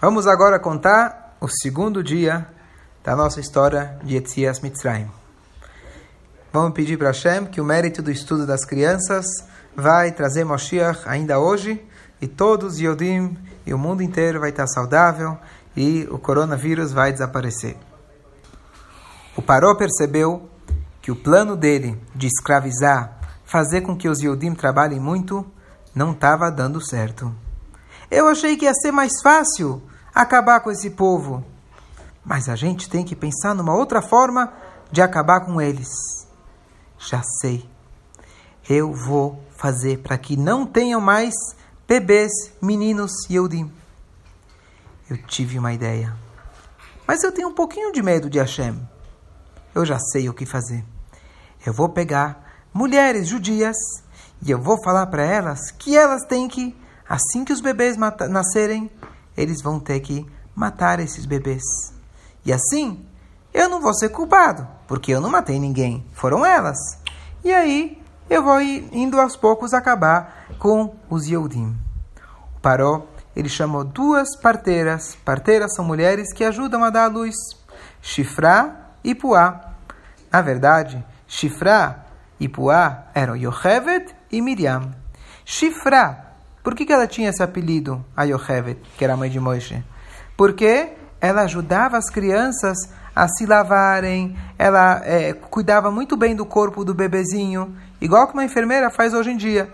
Vamos agora contar o segundo dia da nossa história de Etzias Mitzrayim. Vamos pedir para Hashem que o mérito do estudo das crianças vai trazer Moshiach ainda hoje e todos os Yodim e o mundo inteiro vai estar saudável e o coronavírus vai desaparecer. O Paró percebeu que o plano dele de escravizar, fazer com que os Yodim trabalhem muito, não estava dando certo. Eu achei que ia ser mais fácil acabar com esse povo. Mas a gente tem que pensar numa outra forma de acabar com eles. Já sei. Eu vou fazer para que não tenham mais bebês, meninos Yehudim. Eu tive uma ideia. Mas eu tenho um pouquinho de medo de Hashem. Eu já sei o que fazer. Eu vou pegar mulheres judias e eu vou falar para elas que elas têm que, assim que os bebês nascerem, eles vão ter que matar esses bebês. E assim, eu não vou ser culpado, porque eu não matei ninguém, foram elas. E aí, eu vou indo aos poucos acabar com os Yehudim. O Paró, ele chamou duas parteiras. Parteiras são mulheres que ajudam a dar a luz. Shifra e Puá. Na verdade, Shifra e Puá eram Yochevet e Miriam. Shifra, por que, que ela tinha esse apelido, a Yochevet, que era a mãe de Moisés? Porque ela ajudava as crianças a se lavarem, ela é, cuidava muito bem do corpo do bebezinho, igual que uma enfermeira faz hoje em dia.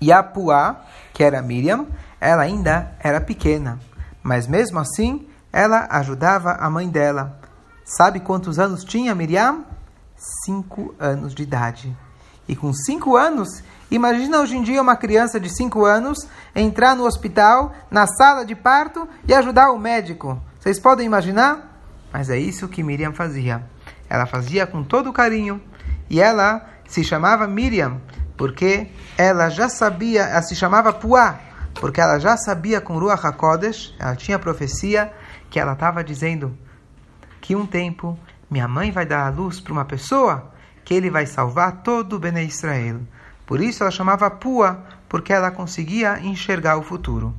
E a Puá, que era Miriam, ela ainda era pequena, mas mesmo assim ela ajudava a mãe dela. Sabe quantos anos tinha Miriam? Cinco anos de idade. E com cinco anos, imagina hoje em dia uma criança de cinco anos entrar no hospital, na sala de parto e ajudar o médico. Vocês podem imaginar? Mas é isso que Miriam fazia. Ela fazia com todo carinho. E ela se chamava Miriam, porque ela já sabia, ela se chamava Puá, porque ela já sabia com Ruach HaKodesh, ela tinha profecia, que ela estava dizendo que um tempo minha mãe vai dar a luz para uma pessoa que ele vai salvar todo o Bene Israel. Por isso ela chamava Pua, porque ela conseguia enxergar o futuro.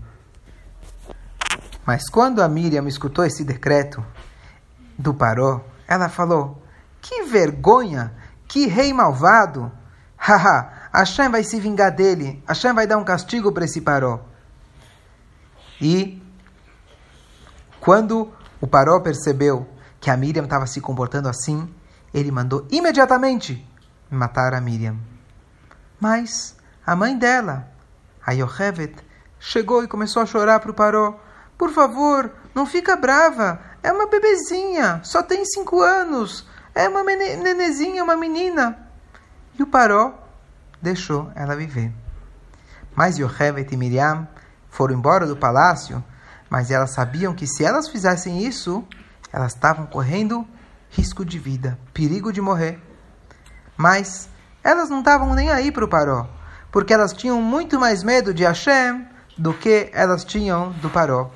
Mas quando a Miriam escutou esse decreto do Paró, ela falou: Que vergonha! Que rei malvado! Haha, Hashem vai se vingar dele. Hashem vai dar um castigo para esse Paró. E quando o Paró percebeu que a Miriam estava se comportando assim, ele mandou imediatamente matar a Miriam. Mas a mãe dela, a Yochevet, chegou e começou a chorar para o Paró. Por favor, não fica brava. É uma bebezinha, só tem cinco anos. É uma nenezinha, uma menina. E o Paró deixou ela viver. Mas Yochevet e Miriam foram embora do palácio, mas elas sabiam que se elas fizessem isso, elas estavam correndo risco de vida, perigo de morrer. Mas elas não estavam nem aí para o Paró, porque elas tinham muito mais medo de Hashem do que elas tinham do Paró.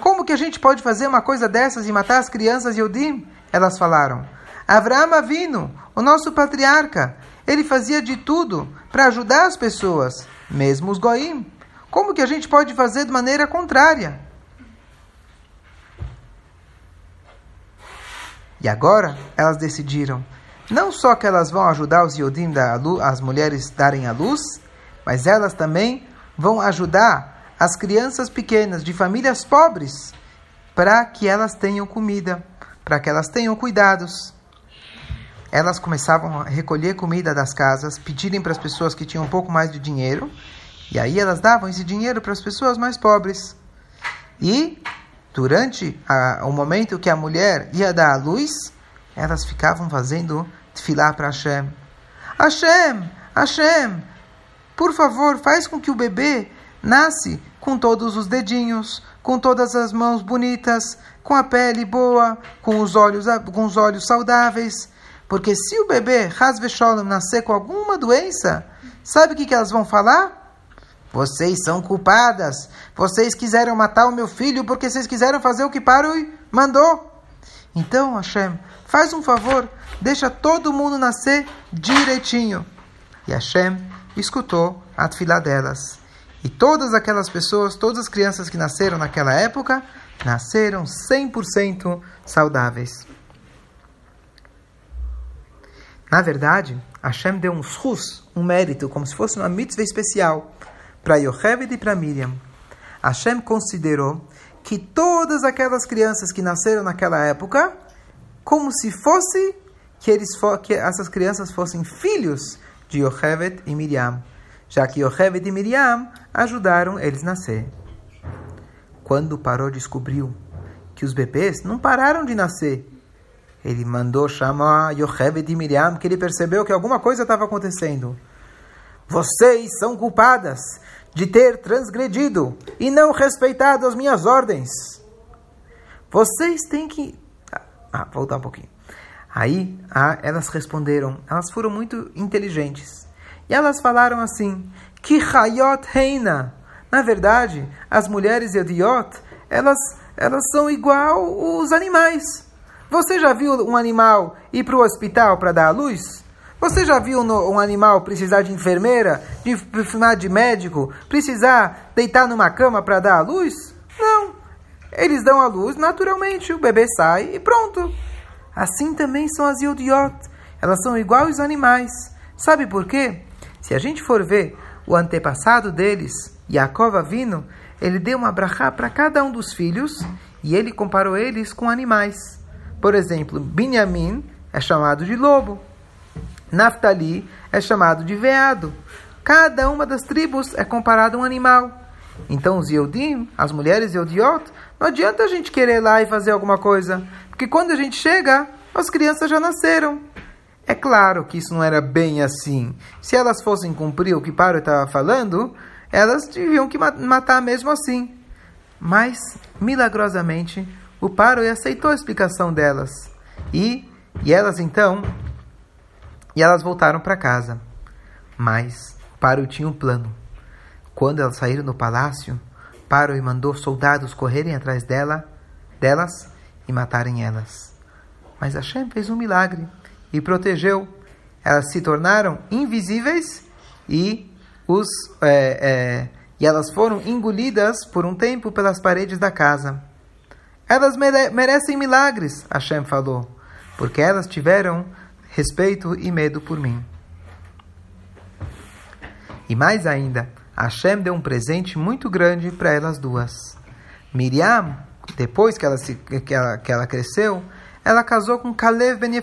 Como que a gente pode fazer uma coisa dessas e matar as crianças Yodim? Elas falaram. Avraham Avino, o nosso patriarca, ele fazia de tudo para ajudar as pessoas, mesmo os goim. Como que a gente pode fazer de maneira contrária? E agora elas decidiram não só que elas vão ajudar os Yodim, da, as mulheres darem a luz, mas elas também vão ajudar as crianças pequenas de famílias pobres para que elas tenham comida, para que elas tenham cuidados. Elas começavam a recolher comida das casas, pedirem para as pessoas que tinham um pouco mais de dinheiro, e aí elas davam esse dinheiro para as pessoas mais pobres. E durante a, o momento que a mulher ia dar a luz, elas ficavam fazendo tefilá para Hashem. Hashem, Hashem, por favor, faz com que o bebê nasce com todos os dedinhos, com todas as mãos bonitas, com a pele boa, com os olhos, com os olhos saudáveis. Porque se o bebê, Hasve Sholem, nascer com alguma doença, sabe o que, que elas vão falar? Vocês são culpadas. Vocês quiseram matar o meu filho porque vocês quiseram fazer o que Paroi mandou. Então, Hashem, faz um favor, deixa todo mundo nascer direitinho. E Hashem escutou a fila delas. E todas aquelas pessoas, todas as crianças que nasceram naquela época, nasceram 100% saudáveis. Na verdade, Hashem deu um shus, um mérito, como se fosse uma mitzvah especial para Yocheved e para Miriam. Hashem considerou que todas aquelas crianças que nasceram naquela época, como se fosse que, eles que essas crianças fossem filhos de Yocheved e Miriam, já que Yocheved e Miriam ajudaram eles a nascer. Quando Paró descobriu que os bebês não pararam de nascer, ele mandou chamar Yocheved e Miriam, que ele percebeu que alguma coisa estava acontecendo. Vocês são culpadas de ter transgredido e não respeitado as minhas ordens. Vocês têm que. Ah, voltar um pouquinho. Aí ah, elas responderam, elas foram muito inteligentes. E elas falaram assim: Que Hayot Reina. Na verdade, as mulheres Yodiot, elas, elas são igual os animais. Você já viu um animal ir para o hospital para dar à luz? Você já viu um animal precisar de enfermeira, de precisar de médico, precisar deitar numa cama para dar à luz? Não. Eles dão à luz naturalmente, o bebê sai e pronto. Assim também são as Yodiot. Elas são iguais aos animais. Sabe por quê? Se a gente for ver o antepassado deles, Yaakov Avino, ele deu uma brachá para cada um dos filhos e ele comparou eles com animais. Por exemplo, Binyamin é chamado de lobo. Naftali é chamado de veado. Cada uma das tribos é comparada a um animal. Então, os Yehudim, as mulheres Yehudiot, não adianta a gente querer ir lá e fazer alguma coisa. Porque quando a gente chega, as crianças já nasceram. É claro que isso não era bem assim. Se elas fossem cumprir o que Paro estava falando, elas deviam que matar mesmo assim. Mas, milagrosamente, o Paroi aceitou a explicação delas. E, e elas então, e elas voltaram para casa. Mas Paroi tinha um plano. Quando elas saíram do palácio, Paroi mandou soldados correrem atrás dela, delas e matarem elas. Mas Hashem fez um milagre e protegeu. Elas se tornaram invisíveis e os é, é, e elas foram engolidas por um tempo pelas paredes da casa. Elas mere merecem milagres, Hashem falou, porque elas tiveram respeito e medo por mim. E mais ainda, Hashem deu um presente muito grande para elas duas. Miriam, depois que ela, se, que, ela, que ela cresceu, ela casou com Kalev Ben.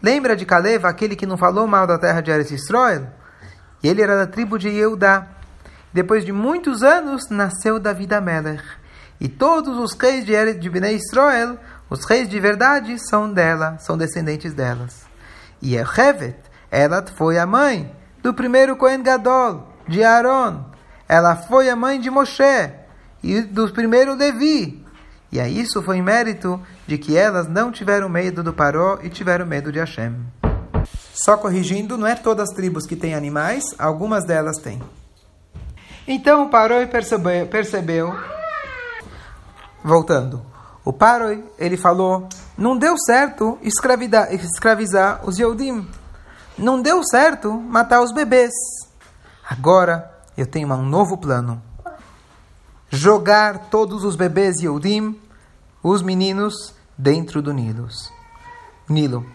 Lembra de Kalev, aquele que não falou mal da terra de Eretz Israel? E ele era da tribo de Yehudá. Depois de muitos anos, nasceu David Amelech. E todos os reis de, de Bnei Israel, os reis de verdade, são dela, são descendentes delas. E Echevet, ela foi a mãe do primeiro Cohen Gadol, de Aaron. Ela foi a mãe de Moshe e do primeiro Levi. E aí isso foi em mérito de que elas não tiveram medo do Paró e tiveram medo de Hashem. Só corrigindo, não é todas as tribos que têm animais, algumas delas têm. Então o Paró percebeu, percebeu voltando. O Paroi, ele falou, não deu certo escravizar os Yehudim. Não deu certo matar os bebês. Agora eu tenho um novo plano. Jogar todos os bebês Yehudim, os meninos, dentro do Nilo. Nilo.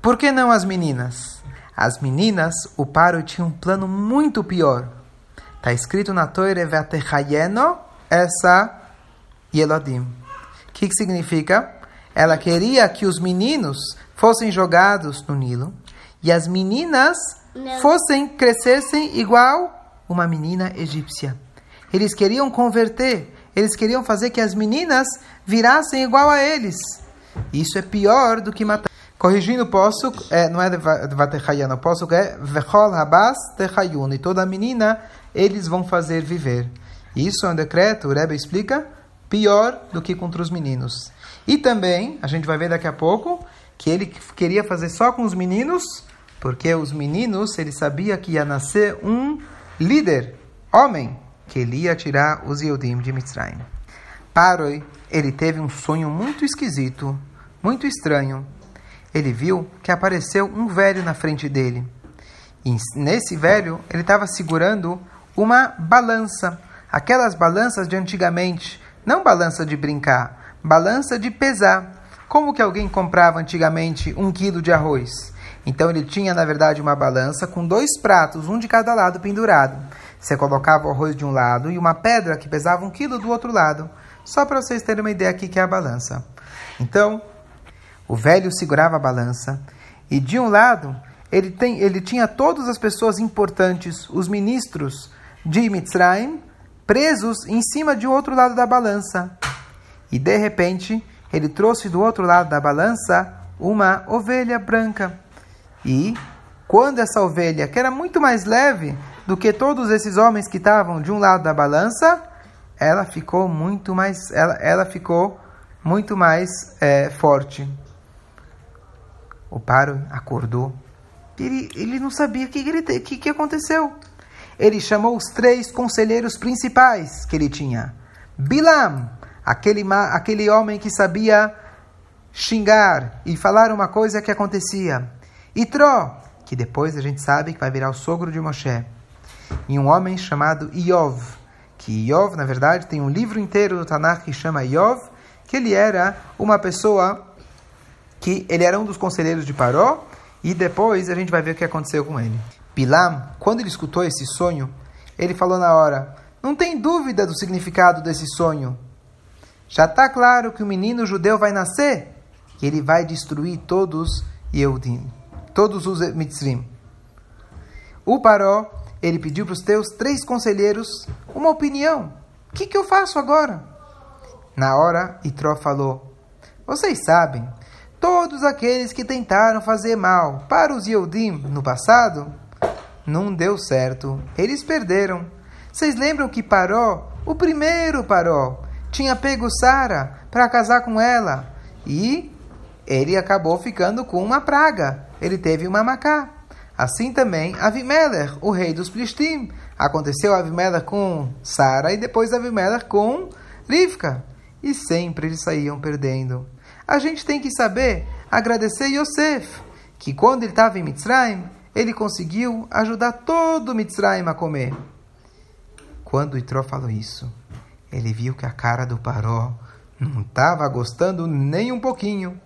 Por que não as meninas? As meninas, o Paro tinha um plano muito pior. Está escrito na Torre Vatechayeno, essa Yelodim. O que, que significa? Ela queria que os meninos fossem jogados no Nilo e as meninas Não. fossem, crescessem igual uma menina egípcia. Eles queriam converter, eles queriam fazer que as meninas virassem igual a eles. Isso é pior do que matar. Corrigindo, posso, é, não é de Vatechayana, posso é Vechol Habas Techayun. E toda menina eles vão fazer viver. Isso é um decreto, o Rebbe explica, pior do que contra os meninos. E também, a gente vai ver daqui a pouco, que ele queria fazer só com os meninos, porque os meninos, ele sabia que ia nascer um líder, homem, que ele ia tirar os Yodim de Mitzrayim. Paroi, ele teve um sonho muito esquisito, muito estranho. Ele viu que apareceu um velho na frente dele. E nesse velho, ele estava segurando uma balança. Aquelas balanças de antigamente, não balança de brincar, balança de pesar. Como que alguém comprava antigamente um quilo de arroz? Então ele tinha, na verdade, uma balança com dois pratos, um de cada lado pendurado. Você colocava o arroz de um lado e uma pedra que pesava um quilo do outro lado. Só para vocês terem uma ideia aqui que é a balança. Então, o velho segurava a balança e de um lado ele, tem, ele tinha todas as pessoas importantes, os ministros de Mitzrayim, presos em cima de outro lado da balança. E de repente, ele trouxe do outro lado da balança uma ovelha branca. E quando essa ovelha, que era muito mais leve do que todos esses homens que estavam de um lado da balança, ela ficou muito mais, ela, ela ficou muito mais é, forte. O Paro acordou. Ele, ele não sabia o que, que, que, que aconteceu. Ele chamou os três conselheiros principais que ele tinha. Bilam, aquele, aquele homem que sabia xingar e falar uma coisa que acontecia. Itró, que depois a gente sabe que vai virar o sogro de Moshe. E um homem chamado Iov, que Iov, na verdade, tem um livro inteiro do Tanakh que chama Iov, que ele era uma pessoa que ele era um dos conselheiros de Paró, e depois a gente vai ver o que aconteceu com ele. Bilam, quando ele escutou esse sonho, ele falou na hora: Não tem dúvida do significado desse sonho. Já está claro que o menino judeu vai nascer e ele vai destruir todos Yehudim, todos os Mitzrim. O Paró ele pediu para os teus três conselheiros uma opinião. O que, que eu faço agora? Na hora, Itró falou: Vocês sabem, todos aqueles que tentaram fazer mal para os Yehudim no passado, não deu certo. Eles perderam. Vocês lembram que Paró, o primeiro Paró, tinha pego Sara para casar com ela e ele acabou ficando com uma praga. Ele teve uma macá. Assim também Avimelech, o rei dos Plishtim. Aconteceu Avimelech com Sara e depois Avimelech com Rivka. E sempre eles saíam perdendo. A gente tem que saber agradecer Yosef, que quando ele estava em Mitzrayim, ele conseguiu ajudar todo Mitzrayim a comer. Quando Itró falou isso, ele viu que a cara do Paró não estava gostando nem um pouquinho.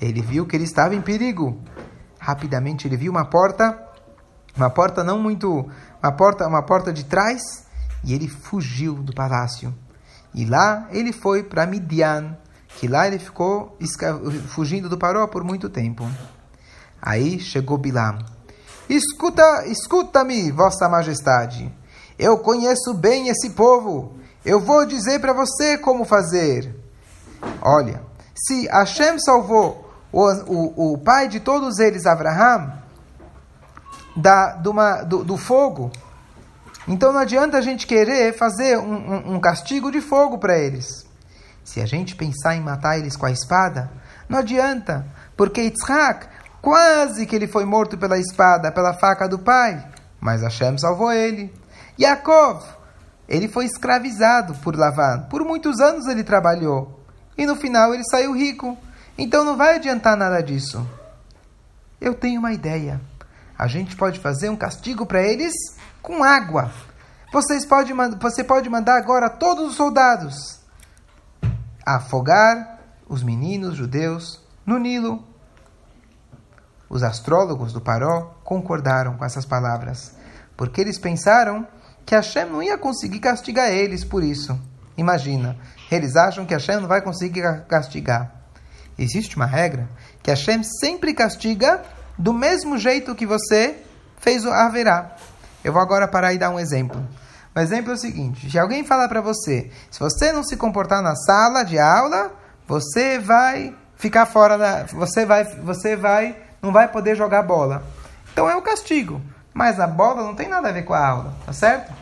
Ele viu que ele estava em perigo rapidamente ele viu uma porta, uma porta não muito, uma porta, uma porta de trás, e ele fugiu do palácio. E lá ele foi para Midian, que lá ele ficou fugindo do Paró por muito tempo. Aí chegou Bilam. Escuta, escuta-me, vossa majestade. Eu conheço bem esse povo. Eu vou dizer para você como fazer. Olha, se Hashem salvou o, o, o pai de todos eles, Abraham, da, do, uma, do, do fogo. Então não adianta a gente querer fazer um, um, um castigo de fogo para eles. Se a gente pensar em matar eles com a espada, não adianta, porque Yitzhak, quase que ele foi morto pela espada, pela faca do pai, mas Hashem salvou ele. Yaakov, ele foi escravizado por Lavan, por muitos anos ele trabalhou, e no final ele saiu rico. Então não vai adiantar nada disso. Eu tenho uma ideia. A gente pode fazer um castigo para eles com água. Vocês pode, você pode mandar agora todos os soldados afogar os meninos judeus no Nilo. Os astrólogos do Paró concordaram com essas palavras, porque eles pensaram que Hashem não ia conseguir castigar eles por isso. Imagina, eles acham que Hashem não vai conseguir castigar. Existe uma regra que Hashem sempre castiga do mesmo jeito que você fez o haverá. Eu vou agora parar e dar um exemplo. O exemplo é o seguinte: se alguém falar para você, se você não se comportar na sala de aula, você vai ficar fora da, você vai, você vai, não vai poder jogar bola. Então é o castigo. Mas a bola não tem nada a ver com a aula, tá certo?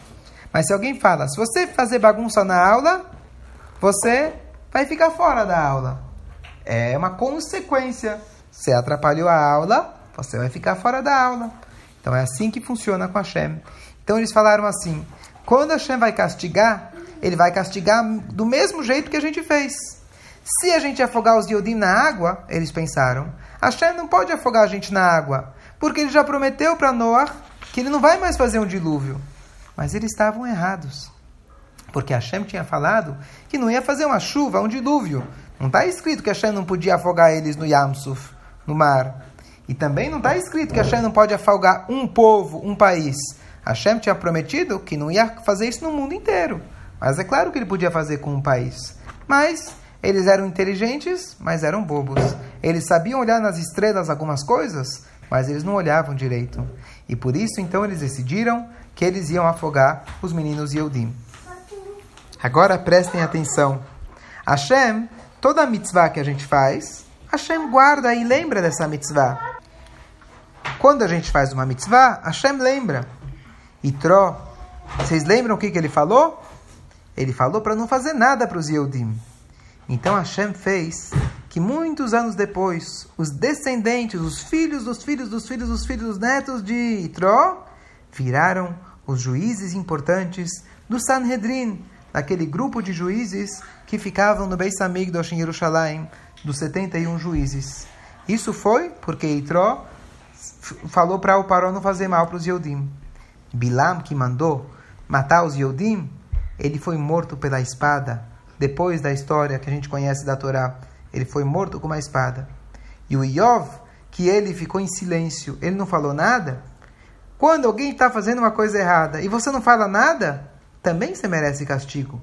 Mas se alguém fala, se você fazer bagunça na aula, você vai ficar fora da aula é uma consequência. Você atrapalhou a aula, você vai ficar fora da aula. Então é assim que funciona com Hashem. Então eles falaram assim: quando Hashem vai castigar, ele vai castigar do mesmo jeito que a gente fez. Se a gente afogar os Yodim na água, eles pensaram, Hashem não pode afogar a gente na água, porque ele já prometeu para Noah que ele não vai mais fazer um dilúvio. Mas eles estavam errados. Porque Hashem tinha falado que não ia fazer uma chuva, um dilúvio. Não está escrito que Hashem não podia afogar eles no Yamsuf, no mar. E também não está escrito que Hashem não pode afogar um povo, um país. Hashem tinha prometido que não ia fazer isso no mundo inteiro. Mas é claro que ele podia fazer com um país. Mas eles eram inteligentes, mas eram bobos. Eles sabiam olhar nas estrelas algumas coisas, mas eles não olhavam direito. E por isso, então, eles decidiram que eles iam afogar os meninos Yehudim. Agora prestem atenção. Hashem, toda a mitzvah que a gente faz, Hashem guarda e lembra dessa mitzvah. Quando a gente faz uma mitzvah, Hashem lembra. E Tro, vocês lembram o que, que ele falou? Ele falou para não fazer nada para os Yehudim. Então Hashem fez que muitos anos depois, os descendentes, os filhos dos filhos dos filhos dos filhos dos netos de Itró, viraram os juízes importantes do Sanhedrin, daquele grupo de juízes que ficavam no Beis Hamikdash em Jerusalém, dos 71 juízes. Isso foi porque Itró falou para o Paró não fazer mal para os Yehudim. Bilam, que mandou matar os Yehudim, ele foi morto pela espada depois da história que a gente conhece da Torá, ele foi morto com uma espada. E o Iov, que ele ficou em silêncio, ele não falou nada. Quando alguém está fazendo uma coisa errada e você não fala nada, também você merece castigo.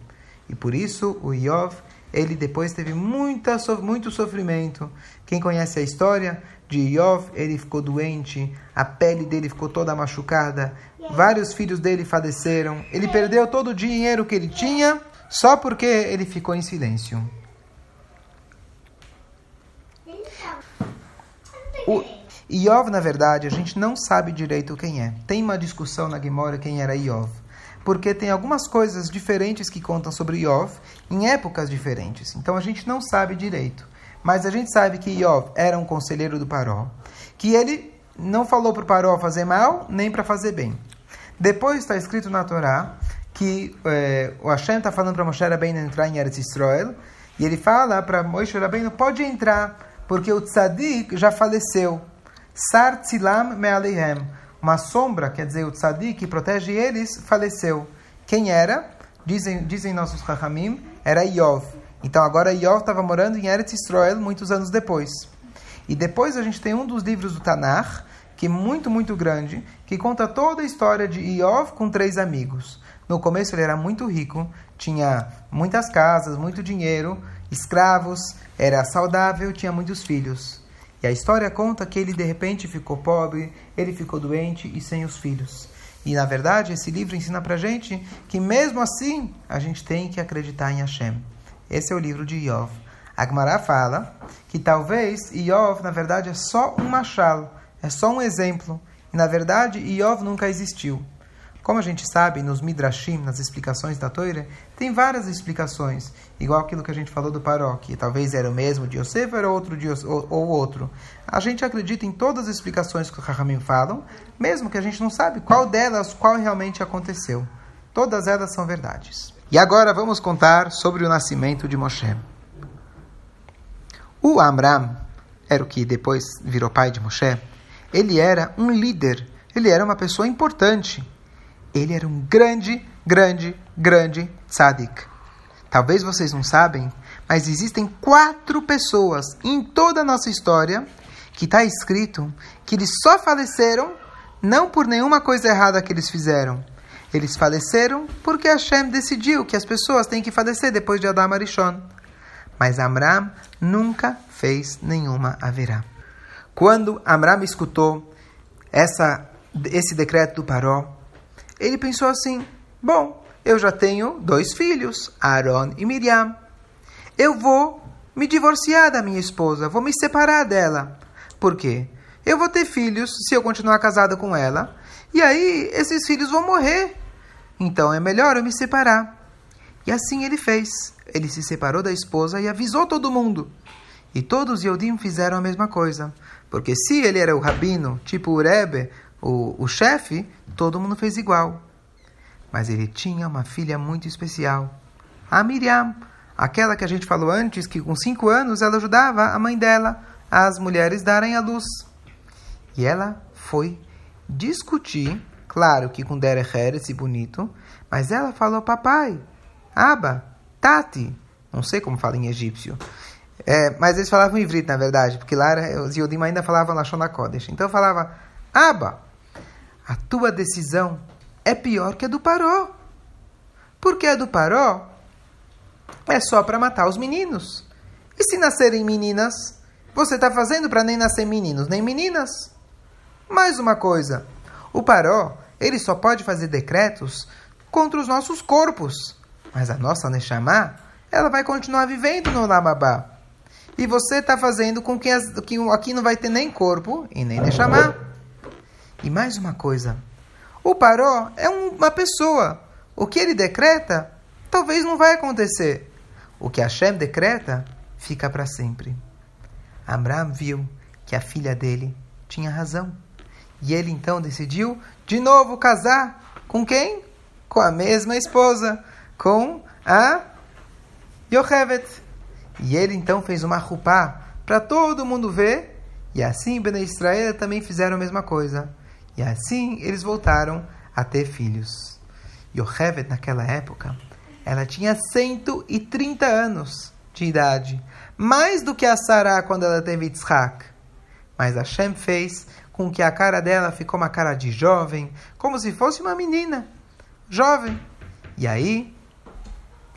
E por isso o Iov, ele depois teve muita, muito sofrimento. Quem conhece a história de Iov, ele ficou doente, a pele dele ficou toda machucada, vários filhos dele faleceram, ele perdeu todo o dinheiro que ele tinha só porque ele ficou em silêncio. O Iov, na verdade, a gente não sabe direito quem é. Tem uma discussão na Gemora quem era Iov. Porque tem algumas coisas diferentes que contam sobre Iov em épocas diferentes. Então a gente não sabe direito. Mas a gente sabe que Iov era um conselheiro do Paró. Que ele não falou para o Paró fazer mal, nem para fazer bem. Depois está escrito na Torá que é, o Hashem está falando para Moshe Rabbeinu entrar em Eretz Israel, e ele fala para Moshe Rabbeinu, pode entrar, porque o tzadik já faleceu. Sar tzilam me'aleihem. Uma sombra, quer dizer, o tzadik que protege eles, faleceu. Quem era? Dizem, dizem nossos Chachamim, era Iov. Então agora Iov estava morando em Eretz Israel muitos anos depois. E depois a gente tem um dos livros do Tanakh, que é muito, muito grande, que conta toda a história de Iov com três amigos. No começo ele era muito rico, tinha muitas casas, muito dinheiro, escravos, era saudável, tinha muitos filhos. E a história conta que ele de repente ficou pobre, ele ficou doente e sem os filhos. E na verdade esse livro ensina pra gente que mesmo assim a gente tem que acreditar em Hashem. Esse é o livro de Iov. Agmará fala que talvez Iov na verdade é só um machal, é só um exemplo. E na verdade Iov nunca existiu. Como a gente sabe, nos Midrashim, nas explicações da Torá, tem várias explicações, igual aquilo que a gente falou do Paró, que talvez era o mesmo de Yosef ou outro de ou, ou outro. A gente acredita em todas as explicações que os Rahamim falam, mesmo que a gente não sabe qual delas, qual realmente aconteceu. Todas elas são verdades. E agora vamos contar sobre o nascimento de Moshe. O Amram, era o que depois virou pai de Moshe, ele era um líder, ele era uma pessoa importante ele era um grande, grande, grande tzadik. Talvez vocês não sabem, mas existem quatro pessoas em toda a nossa história que está escrito que eles só faleceram não por nenhuma coisa errada que eles fizeram. Eles faleceram porque Hashem decidiu que as pessoas têm que falecer depois de Adam Arishon. Mas Amram nunca fez nenhuma haverá. Quando Amram escutou essa, esse decreto do Paró, ele pensou assim: bom, eu já tenho dois filhos, Aaron e Miriam. Eu vou me divorciar da minha esposa, vou me separar dela. Por quê? Eu vou ter filhos se eu continuar casada com ela, e aí esses filhos vão morrer. Então é melhor eu me separar. E assim ele fez. Ele se separou da esposa e avisou todo mundo. E todos os Yodim fizeram a mesma coisa. Porque se ele era o rabino, tipo o Rebbe, o, o chefe, todo mundo fez igual. Mas ele tinha uma filha muito especial, a Miriam, aquela que a gente falou antes, que com cinco anos ela ajudava a mãe dela, as mulheres darem a luz. E ela foi discutir, claro que com derech eretz e bonito, mas ela falou papai, aba, tati, não sei como fala em egípcio, é, mas eles falavam em na verdade, porque lá era, os Yodim ainda falavam Lashon Kodesh. Então falava, Aba, a tua decisão é pior que a do Paró. Porque a do Paró é só para matar os meninos. E se nascerem meninas, você está fazendo para nem nascer meninos nem meninas. Mais uma coisa, o Paró, ele só pode fazer decretos contra os nossos corpos. Mas a nossa Neshama, ela vai continuar vivendo no Lamabá e você está fazendo com que, as, que aqui não vai ter nem corpo e nem Neshama. E mais uma coisa: o Paró é um, uma pessoa. O que ele decreta, talvez não vai acontecer. O que Hashem decreta, fica para sempre. Abraham viu que a filha dele tinha razão. E ele então decidiu de novo casar com quem? Com a mesma esposa, com a Yochevet. E ele então fez uma rupá para todo mundo ver. E assim Bene Israel também fizeram a mesma coisa. E assim eles voltaram a ter filhos. Yochevet, naquela época, ela tinha 130 anos de idade. Mais do que a Sarah quando ela teve Yitzhak. Mas Hashem fez com que a cara dela ficou uma cara de jovem, como se fosse uma menina. Jovem. E aí,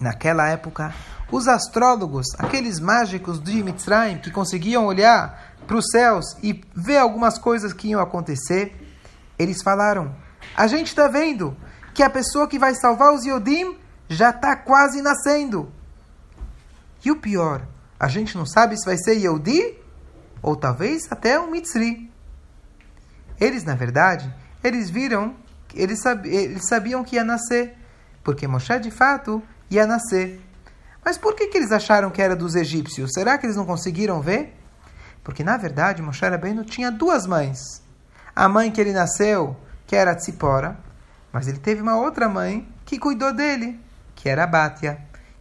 naquela época, os astrólogos, aqueles mágicos de Mitzrayim que conseguiam olhar para os céus e ver algumas coisas que iam acontecer, eles falaram: A gente está vendo que a pessoa que vai salvar os Yodim já está quase nascendo. E o pior, a gente não sabe se vai ser Yodi ou talvez até um Mitzri. Eles, na verdade, eles viram, eles, eles sabiam que ia nascer, porque Moshe de fato ia nascer. Mas por que, que eles acharam que era dos egípcios? Será que eles não conseguiram ver? Porque, na verdade, Moshe Rabbeinu tinha duas mães. A mãe que ele nasceu, que era Tzipora, mas ele teve uma outra mãe que cuidou dele, que era a Bátia.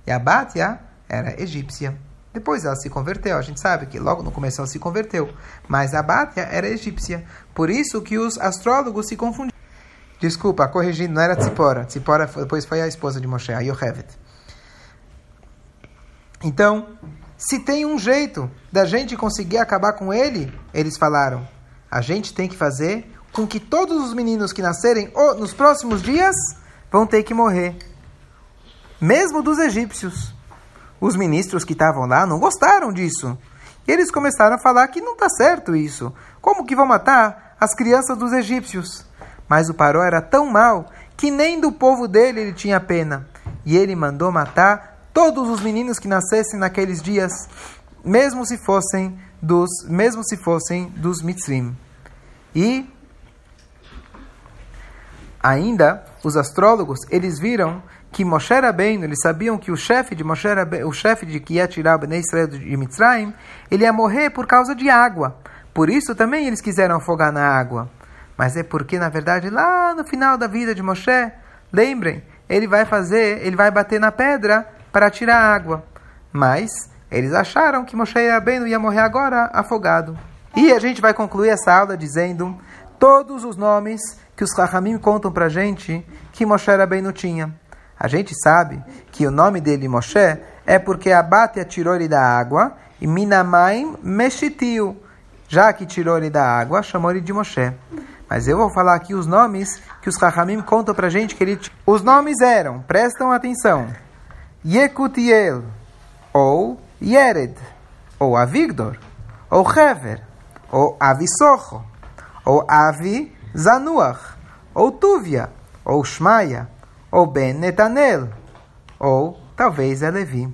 E a Bátia era egípcia. Depois ela se converteu. A gente sabe que logo no começo ela se converteu. Mas a Bátia era egípcia. Por isso que os astrólogos se confundiram. Desculpa, corrigindo, não era Tzipora. Tzipora depois foi a esposa de Moshe, a Yochevet. Então, se tem um jeito da gente conseguir acabar com ele, eles falaram, a gente tem que fazer com que todos os meninos que nascerem nos próximos dias vão ter que morrer. Mesmo dos egípcios. Os ministros que estavam lá não gostaram disso. E eles começaram a falar que não está certo isso. Como que vão matar as crianças dos egípcios? Mas o Paró era tão mal que nem do povo dele ele tinha pena. E ele mandou matar todos os meninos que nascessem naqueles dias, mesmo se fossem dos, mesmo se fossem dos mitzrim. E ainda os astrólogos, eles viram que Moshe Rabbeinu, eles sabiam que o chefe de Moshe Rabbeinu, o chefe de que ia tirar o Bnei Israel de Mitzrayim, ele ia morrer por causa de água. Por isso também eles quiseram afogar na água. Mas é porque, na verdade, lá no final da vida de Moshe, lembrem, ele vai fazer, ele vai bater na pedra para tirar água. Mas eles acharam que Moshe Rabbeinu ia morrer agora afogado. E a gente vai concluir essa aula dizendo todos os nomes que os Rahamim contam para a gente que Moshe Rabbeinu tinha. A gente sabe que o nome dele, Moshe, é porque Abate tirou ele da água e Minamaim Meshitiu. Já que tirou ele da água, chamou ele de Moshe. Mas eu vou falar aqui os nomes que os Rahamim contam para a gente que ele Os nomes eram, prestam atenção. Yekutiel, ou Yered, ou Avigdor, ou Hever, ou Avisocho, ou Avi Zanuach, ou Tuvia, ou Shmaya, ou Ben Netanel, ou talvez é Levi.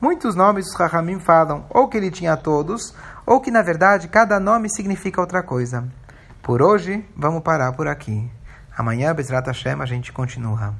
Muitos nomes os Rahamim falam ou que ele tinha todos, ou que na verdade cada nome significa outra coisa. Por hoje, vamos parar por aqui. Amanhã, Bezrat Hashem, a gente continua.